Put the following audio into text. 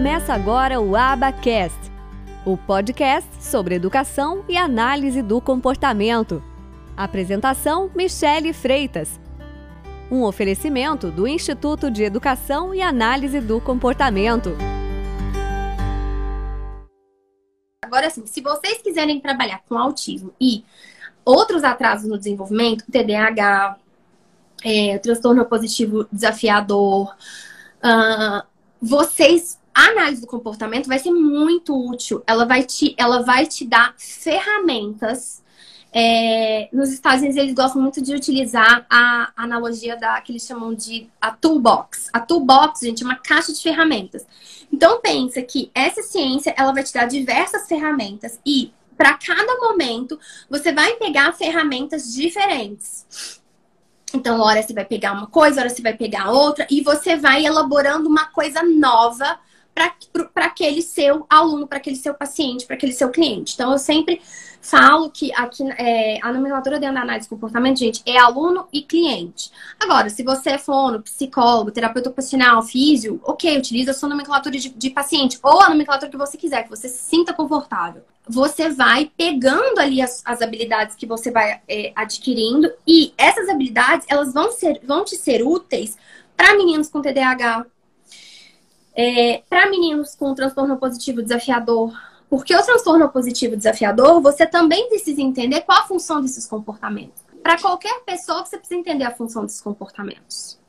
Começa agora o Abacast, o podcast sobre educação e análise do comportamento. Apresentação: Michele Freitas. Um oferecimento do Instituto de Educação e Análise do Comportamento. Agora, assim, se vocês quiserem trabalhar com autismo e outros atrasos no desenvolvimento, TDAH, é, transtorno positivo desafiador, uh, vocês a análise do comportamento vai ser muito útil. Ela vai te, ela vai te dar ferramentas. É, nos Estados Unidos eles gostam muito de utilizar a analogia da que eles chamam de a toolbox. A toolbox, gente, é uma caixa de ferramentas. Então pensa que essa ciência ela vai te dar diversas ferramentas e para cada momento você vai pegar ferramentas diferentes. Então, hora você vai pegar uma coisa, hora você vai pegar outra, e você vai elaborando uma coisa nova para aquele seu aluno, para aquele seu paciente, para aquele seu cliente. Então, eu sempre falo que aqui é, a nomenclatura dentro da análise de comportamento, gente, é aluno e cliente. Agora, se você é fono, psicólogo, terapeuta ocupacional, físio, ok, utiliza a sua nomenclatura de, de paciente ou a nomenclatura que você quiser, que você se sinta confortável. Você vai pegando ali as, as habilidades que você vai é, adquirindo e essas habilidades, elas vão, ser, vão te ser úteis para meninos com TDAH, é, para meninos com transtorno positivo desafiador, porque o transtorno positivo desafiador, você também precisa entender qual a função desses comportamentos. Para qualquer pessoa, você precisa entender a função desses comportamentos.